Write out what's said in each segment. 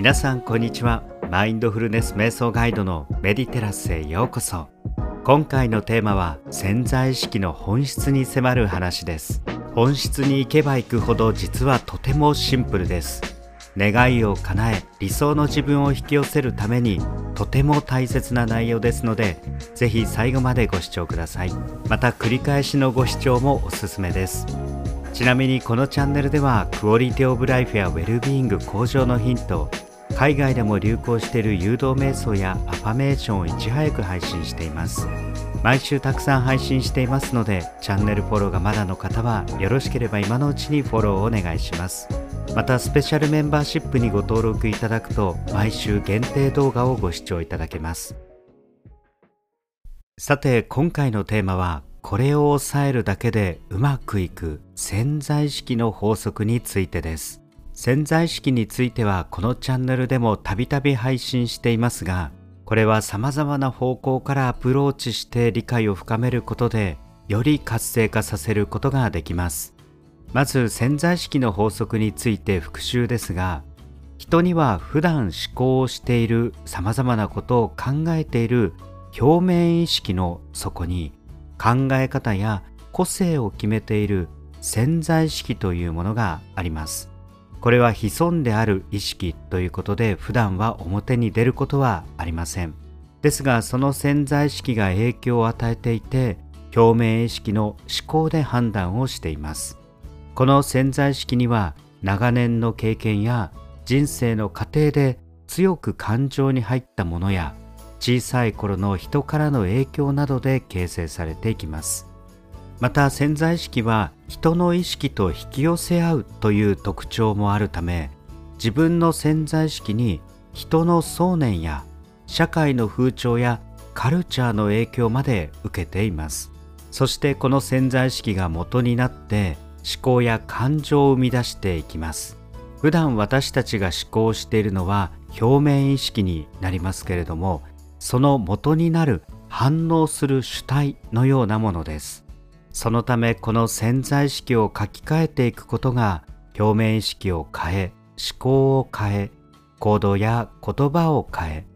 皆さんこんにちは。マインドフルネス瞑想ガイドのメディテラスへようこそ。今回のテーマは潜在意識の本質に迫る話です。本質に行けば行くほど実はとてもシンプルです。願いを叶え理想の自分を引き寄せるためにとても大切な内容ですのでぜひ最後までご視聴ください。また繰り返しのご視聴もおすすめです。ちなみにこのチャンネルではクオリティオブライフやウェルビーイング向上のヒント海外でも流行している誘導瞑想やアファメーションをいち早く配信しています。毎週たくさん配信していますのでチャンネルフォローがまだの方はよろしければ今のうちにフォローをお願いします。またスペシャルメンバーシップにご登録いただくと毎週限定動画をご視聴いただけます。さて今回のテーマはこれを抑えるだけでうまくいく潜在意識の法則についてです。潜在意識についてはこのチャンネルでもたびたび配信していますがこれは様々な方向からアプローチして理解を深めることでより活性化させることができます。まず潜在意識の法則について復習ですが人には普段思考をしている様々なことを考えている表面意識の底に考え方や個性を決めている潜在意識というものがあります。これは潜んである意識ということで普段は表に出ることはありません。ですがその潜在意識が影響を与えていて表面意識の思考で判断をしています。この潜在意識には長年の経験や人生の過程で強く感情に入ったものや小さい頃の人からの影響などで形成されていきます。また潜在意識は人の意識と引き寄せ合うという特徴もあるため自分の潜在意識に人の想念や社会の風潮やカルチャーの影響まで受けています。そしてこの潜在意識が元になって思考や感情を生み出していきます。普段私たちが思考しているのは表面意識になりますけれどもその元になる反応する主体のようなものです。そのためこの潜在意識を書き換えていくことが表面意識を変え思考を変え行動や言葉を変え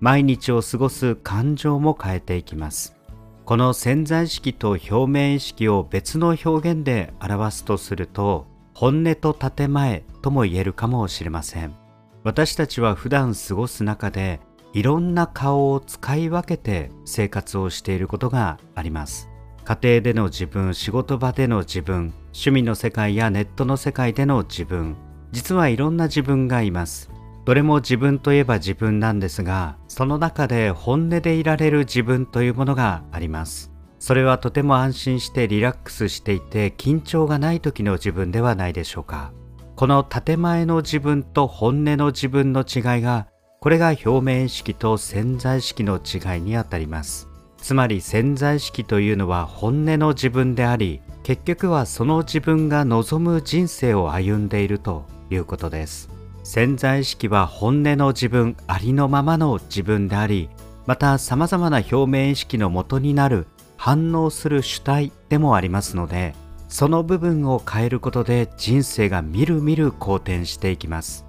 毎日を過ごす感情も変えていきます。この潜在意識と表面意識を別の表現で表すとすると本音と建前とも言えるかもしれません。私たちは普段過ごす中でいろんな顔を使い分けて生活をしていることがあります。家庭での自分仕事場での自分趣味の世界やネットの世界での自分。実はいろんな自分がいます。どれも自分といえば自分なんですがその中で本音でいられる自分というものがあります。それはとても安心してリラックスしていて緊張がない時の自分ではないでしょうか。この建前の自分と本音の自分の違いがこれが表面意識と潜在意識の違いにあたります。つまり潜在意識というのは本音の自分であり結局はその自分が望む人生を歩んでいるということです。潜在意識は本音の自分ありのままの自分でありまた様々な表面意識の元になる反応する主体でもありますのでその部分を変えることで人生がみるみる好転していきます。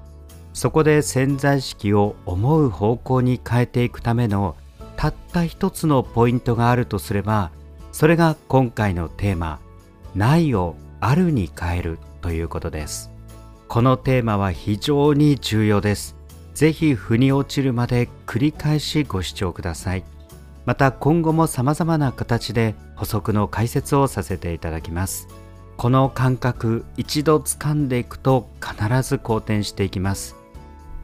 そこで潜在意識を思う方向に変えていくためのたった一つのポイントがあるとすればそれが今回のテーマ「ないをあるに変える」ということです。このテーマは非常に重要です。ぜひ腑に落ちるまで繰り返しご視聴ください。また今後も様々な形で補足の解説をさせていただきます。この感覚一度掴んでいくと必ず好転していきます。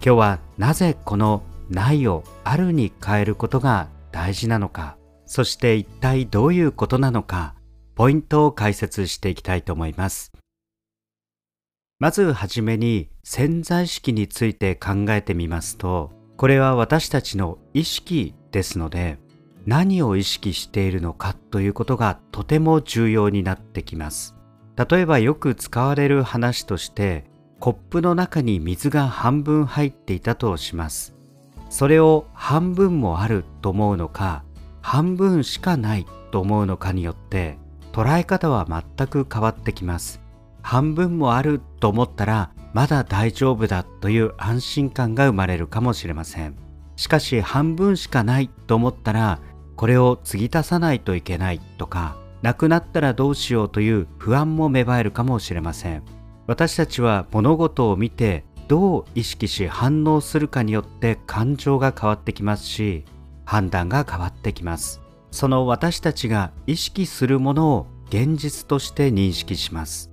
今日はなぜこのないをあるに変えることが大事なのか、そして一体どういうことなのか、ポイントを解説していきたいと思います。まずはじめに潜在意識について考えてみますと、これは私たちの意識ですので、何を意識しているのかということがとても重要になってきます。例えばよく使われる話として、コップの中に水が半分入っていたとします。それを半分もあると思うのか半分しかないと思うのかによって捉え方は全く変わってきます。半分もあると思ったらまだ大丈夫だという安心感が生まれるかもしれません。しかし半分しかないと思ったらこれを継ぎ足さないといけないとかなくなったらどうしようという不安も芽生えるかもしれません。私たちは物事を見てどう意識し反応するかによって感情が変わってきますし判断が変わってきます。その私たちが意識するものを現実として認識します。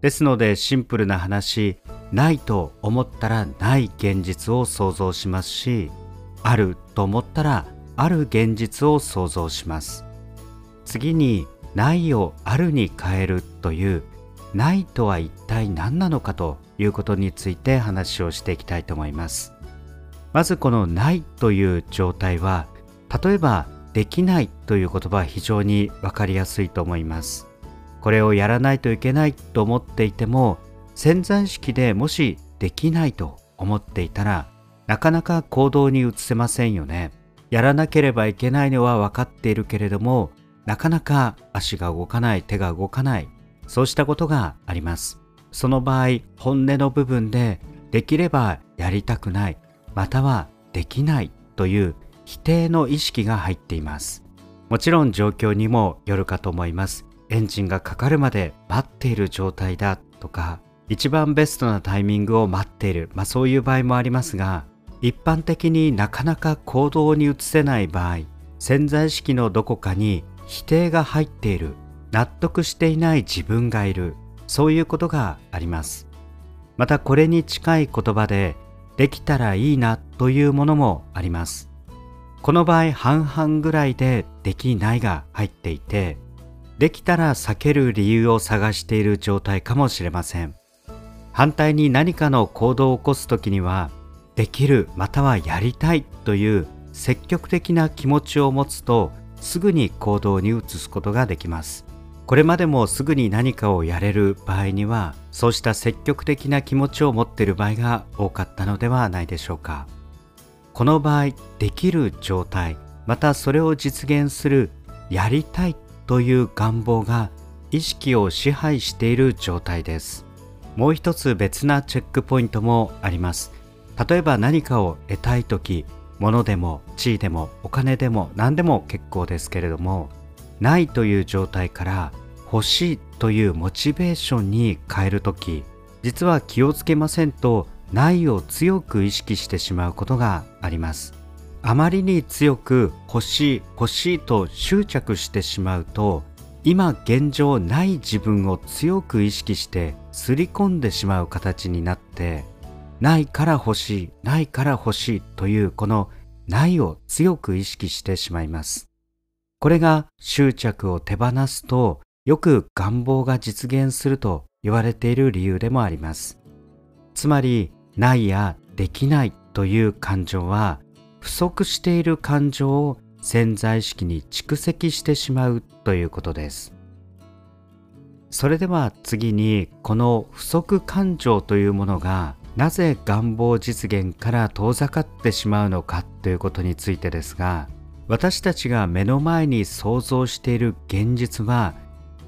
ですのでシンプルな話ないと思ったらない現実を想像しますしあると思ったらある現実を想像します。次にないをあるに変えるというないとは一体何なのかということについて話をしていきたいと思います。まずこのないという状態は例えばできないという言葉は非常に分かりやすいと思います。これをやらないといけないと思っていても潜在意識でもしできないと思っていたらなかなか行動に移せませんよね。やらなければいけないのは分かっているけれどもなかなか足が動かない手が動かないそうしたことがあります。その場合本音の部分でできればやりたくないまたはできないという否定の意識が入っています。もちろん状況にもよるかと思います。エンジンがかかるまで待っている状態だとか一番ベストなタイミングを待っている、まあ、そういう場合もありますが一般的になかなか行動に移せない場合潜在意識のどこかに否定が入っている納得していない自分がいるそういうことがあります。またこれに近い言葉でできたらいいなというものもあります。この場合半々ぐらいでできないが入っていてできたら避ける理由を探している状態かもしれません。反対に何かの行動を起こす時にはできるまたはやりたいという積極的な気持ちを持つとすぐに行動に移すことができます。これまでもすぐに何かをやれる場合にはそうした積極的な気持ちを持っている場合が多かったのではないでしょうか。この場合できる状態またそれを実現するやりたいという願望が意識を支配している状態です。もう一つ別なチェックポイントもあります。例えば何かを得たい時物でも地位でもお金でも何でも結構ですけれどもないという状態から欲しいというモチベーションに変える時実は気をつけませんとないを強く意識してしまうことがあります。あまりに強く欲しい欲しいと執着してしまうと今現状ない自分を強く意識してすり込んでしまう形になってないから欲しいないから欲しいというこのないを強く意識してしまいます。これが執着を手放すとよく願望が実現すると言われている理由でもあります。つまりないやできないという感情は不足している感情を潜在意識に蓄積してしまうということです。それでは次にこの不足感情というものがなぜ願望実現から遠ざかってしまうのかということについてですが私たちが目の前に想像している現実は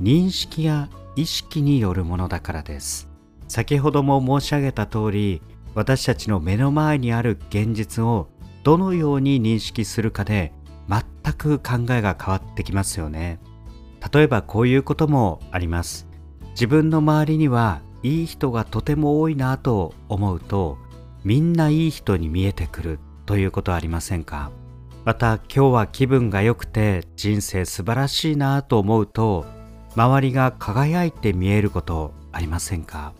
認識や意識によるものだからです。先ほども申し上げた通り私たちの目の前にある現実をどのように認識するかで全く考えが変わってきますよね。例えばこういうこともあります。自分の周りにはいい人がとても多いなと思うとみんないい人に見えてくるということはありませんか？また今日は気分が良くて人生素晴らしいなと思うと周りが輝いて見えることありませんか？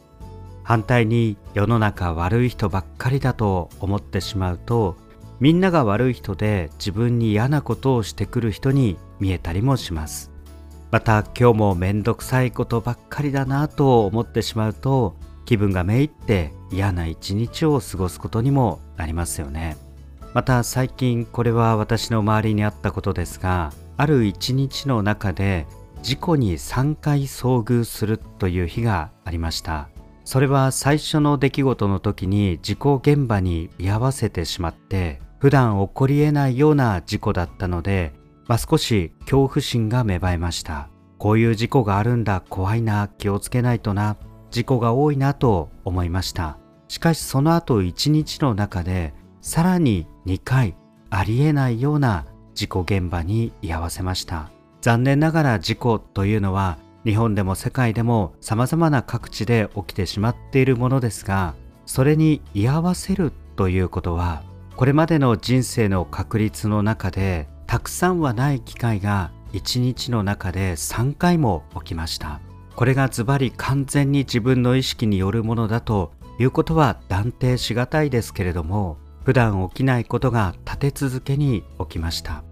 反対に世の中悪い人ばっかりだと思ってしまうとみんなが悪い人で自分に嫌なことをしてくる人に見えたりもします。また今日もめんどくさいことばっかりだなと思ってしまうと気分がめいって嫌な一日を過ごすことにもなりますよね。また最近これは私の周りにあったことですがある一日の中で事故に3回遭遇するという日がありましたそれは最初の出来事の時に事故現場に居合わせてしまって普段起こり得ないような事故だったので、まあ、少し恐怖心が芽生えました。こういう事故があるんだ、怖いな、気をつけないとな、事故が多いなと思いましたしかしその後1日の中でさらに2回ありえないような事故現場に居合わせました。残念ながら事故というのは日本でも世界でも様々な各地で起きてしまっているものですがそれに居合わせるということはこれまでの人生の確率の中でたくさんはない機会が1日の中で3回も起きました。これがズバリ完全に自分の意識によるものだということは断定しがたいですけれども普段起きないことが立て続けに起きました。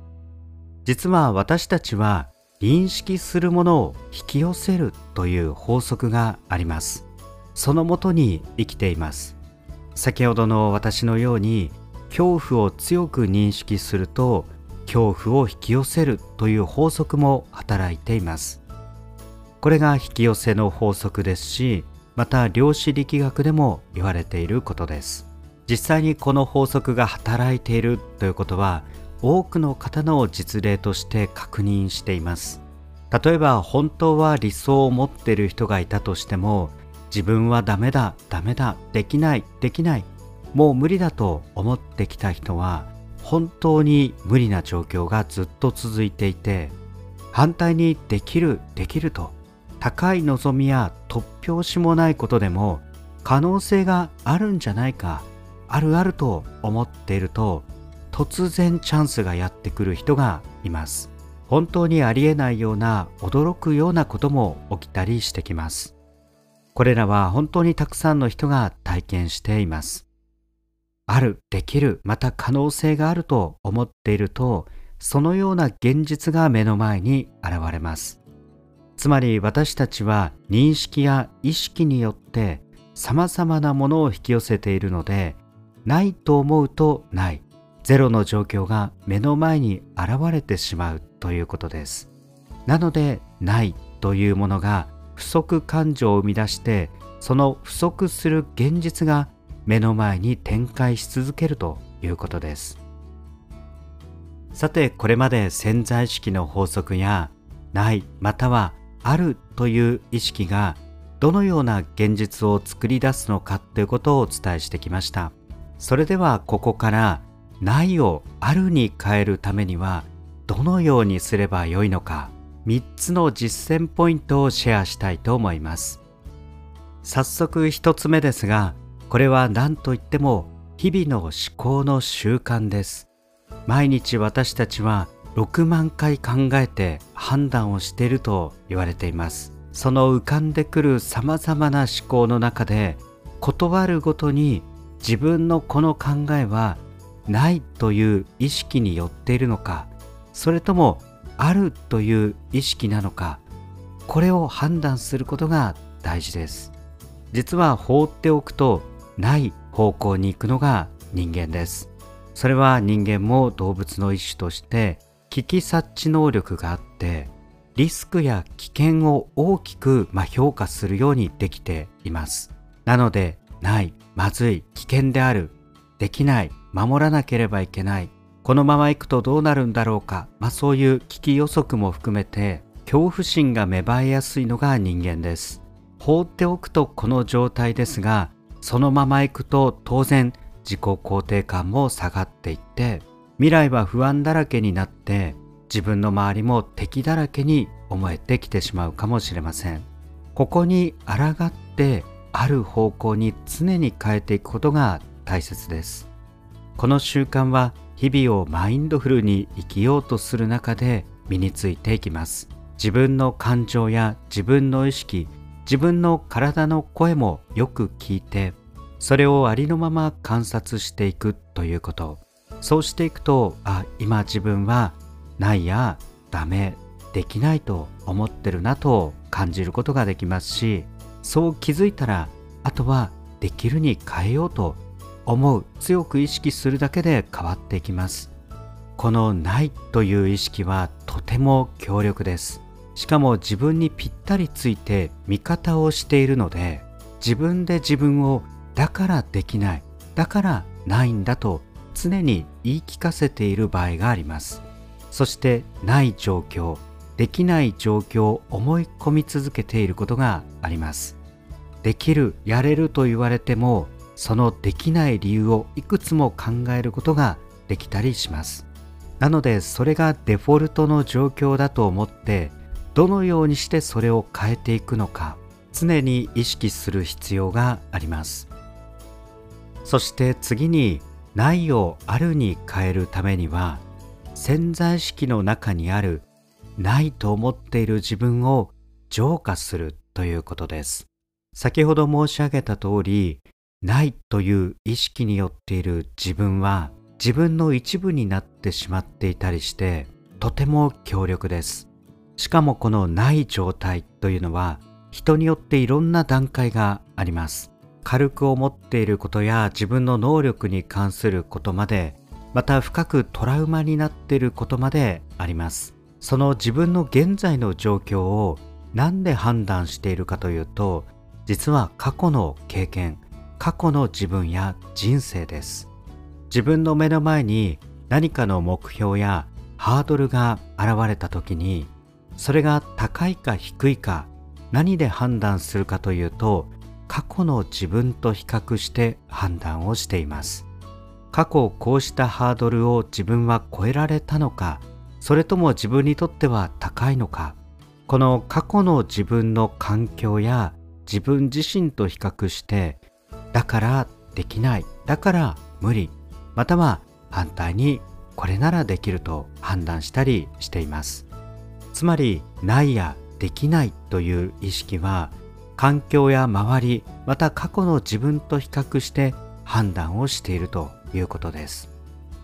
実は私たちは認識するものを引き寄せるという法則があります。そのもとに生きています。先ほどの私のように恐怖を強く認識すると恐怖を引き寄せるという法則も働いています。これが引き寄せの法則ですしまた量子力学でも言われていることです。実際にこの法則が働いているということは多くの方の実例として確認しています。例えば本当は理想を持っている人がいたとしても自分はダメだダメだできないできないもう無理だと思ってきた人は本当に無理な状況がずっと続いていて反対にできるできると高い望みや突拍子もないことでも可能性があるんじゃないかあるあると思っていると突然チャンスがやってくる人がいます。本当にありえないような驚くようなことも起きたりしてきます。これらは本当にたくさんの人が体験しています。あるできるまた可能性があると思っているとそのような現実が目の前に現れます。つまり私たちは認識や意識によって様々なものを引き寄せているのでないと思うとない。ゼロの状況が目の前に現れてしまうということです。なのでないというものが不足感情を生み出してその不足する現実が目の前に展開し続けるということです。さてこれまで潜在意識の法則やないまたはあるという意識がどのような現実を作り出すのかということをお伝えしてきました。それではここからないをあるに変えるためにはどのようにすればよいのか3つの実践ポイントをシェアしたいと思います。早速1つ目ですがこれは何といっても日々の思考の習慣です。毎日私たちは6万回考えて判断をしていると言われています。その浮かんでくる様々な思考の中で断るごとに自分のこの考えはないという意識によっているのかそれともあるという意識なのかこれを判断することが大事です。実は放っておくとない方向に行くのが人間です。それは人間も動物の一種として危機察知能力があってリスクや危険を大きく、ま評価するようにできています。なのでないまずい危険であるできない守らなければいけないこのまま行くとどうなるんだろうか、まあ、そういう危機予測も含めて恐怖心が芽生えやすいのが人間です。放っておくとこの状態ですがそのまま行くと当然自己肯定感も下がっていって未来は不安だらけになって自分の周りも敵だらけに思えてきてしまうかもしれません。ここに抗ってある方向に常に変えていくことが大切です。この習慣は日々をマインドフルに生きようとする中で身についていきます。自分の感情や自分の意識自分の体の声もよく聞いてそれをありのまま観察していくということ。そうしていくとあ今自分はないやダメできないと思ってるなと感じることができますしそう気づいたらあとはできるに変えようと思う強く意識するだけで変わっていきます。このないという意識はとても強力です。しかも自分にぴったりついて味方をしているので自分で自分をだからできないだからないんだと常に言い聞かせている場合があります。そしてない状況できない状況を思い込み続けていることがあります。できるやれると言われてもそのできない理由をいくつも考えることができたりします。なのでそれがデフォルトの状況だと思ってどのようにしてそれを変えていくのか常に意識する必要があります。そして次にないをあるに変えるためには潜在意識の中にあるないと思っている自分を浄化するということです。先ほど申し上げた通りないという意識によっている自分は自分の一部になってしまっていたりしてとても強力です。しかもこのない状態というのは人によっていろんな段階があります。軽く思っていることや自分の能力に関することまでまた深くトラウマになっていることまであります。その自分の現在の状況を何で判断しているかというと実は過去の経験過去の自分や人生です。自分の目の前に何かの目標やハードルが現れた時にそれが高いか低いか何で判断するかというと過去の自分と比較して判断をしています。過去こうしたハードルを自分は超えられたのかそれとも自分にとっては高いのかこの過去の自分の環境や自分自身と比較してだからできないだから無理または反対にこれならできると判断したりしています。つまりないやできないという意識は環境や周りまた過去の自分と比較して判断をしているということです。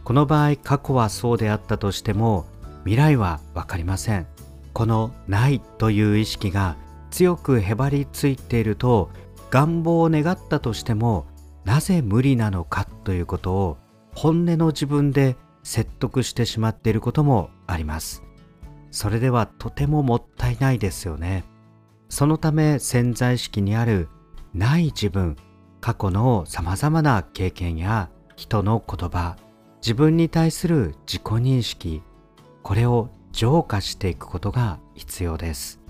この場合過去はそうであったとしても未来は分かりません。このないという意識が強くへばりついていると願望を願ったとしてもなぜ無理なのかということを本音の自分で説得してしまっていることもあります。それではとてももったいないですよね。そのため潜在意識にあるない自分過去のさまざまな経験や人の言葉自分に対する自己認識これを浄化していくことが必要です。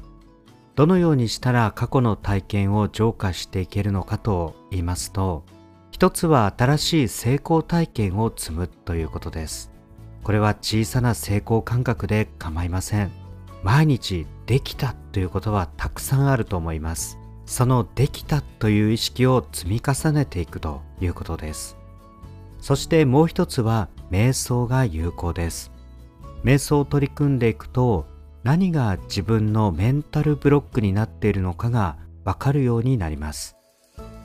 どのようにしたら過去の体験を浄化していけるのかと言いますと一つは新しい成功体験を積むということです。これは小さな成功感覚で構いません。毎日できたということはたくさんあると思います。そのできたという意識を積み重ねていくということです。そしてもう一つは瞑想が有効です。瞑想を取り組んでいくと何が自分のメンタルブロックになっているのかがわかるようになります。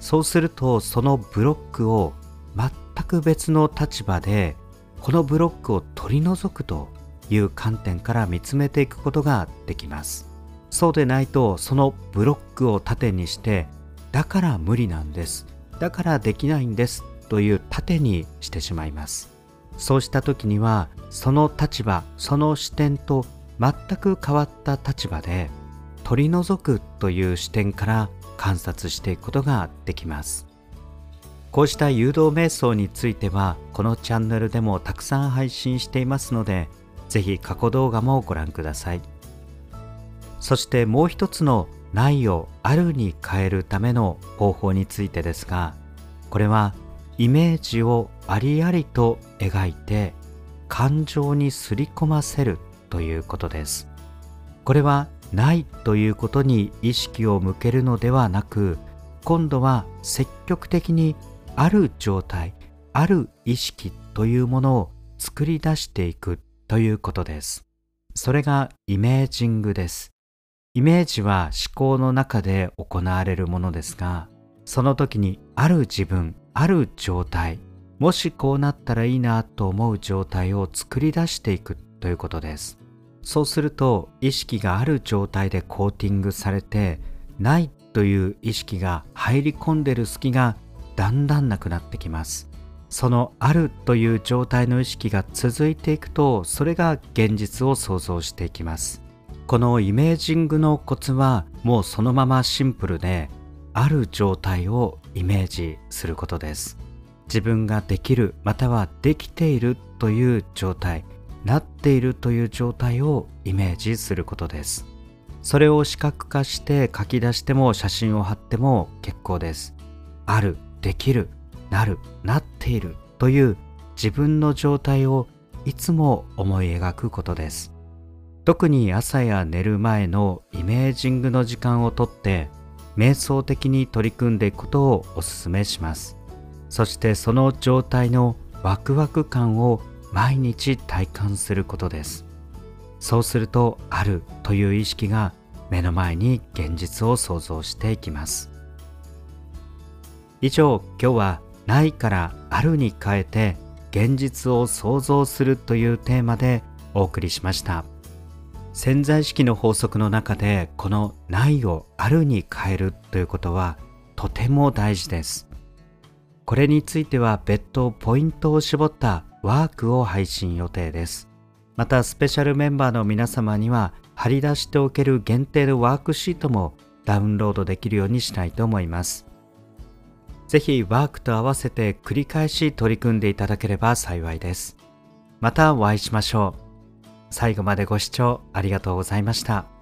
そうするとそのブロックを全く別の立場でこのブロックを取り除くという観点から見つめていくことができます。そうでないとそのブロックを盾にしてだから無理なんです。だからできないんですという盾にしてしまいます。そうした時にはその立場その視点と全く変わった立場で取り除くという視点から観察していくことができます。こうした誘導瞑想についてはこのチャンネルでもたくさん配信していますのでぜひ過去動画もご覧ください。そしてもう一つのないをあるに変えるための方法についてですがこれはイメージをありありと描いて感情にすり込ませるということです。これはないということに意識を向けるのではなく今度は積極的にある状態ある意識というものを作り出していくということです。それがイメージングです。イメージは思考の中で行われるものですがその時にある自分ある状態もしこうなったらいいなと思う状態を作り出していくということです。そうすると意識がある状態でコーティングされてないという意識が入り込んでる隙がだんだんなくなってきます。そのあるという状態の意識が続いていくとそれが現実を想像していきます。このイメージングのコツはもうそのままシンプルである状態をイメージすることです。自分ができるまたはできているという状態。なっているという状態をイメージすることです。それを視覚化して書き出しても写真を貼っても結構です。あるできるなるなっているという自分の状態をいつも思い描くことです。特に朝や寝る前のイメージングの時間をとって瞑想的に取り組んでいくことをお勧めします。そしてその状態のワクワク感を毎日体感することです。そうするとあるという意識が目の前に現実を想像していきます。以上今日はないからあるに変えて現実を想像するというテーマでお送りしました。潜在意識の法則の中でこのないをあるに変えるということはとても大事です。これについては別途ポイントを絞ったワークを配信予定ですまたスペシャルメンバーの皆様には貼り出しておける限定のワークシートもダウンロードできるようにしたいと思いますぜひワークと合わせて繰り返し取り組んでいただければ幸いです。またお会いしましょう。最後までご視聴ありがとうございました。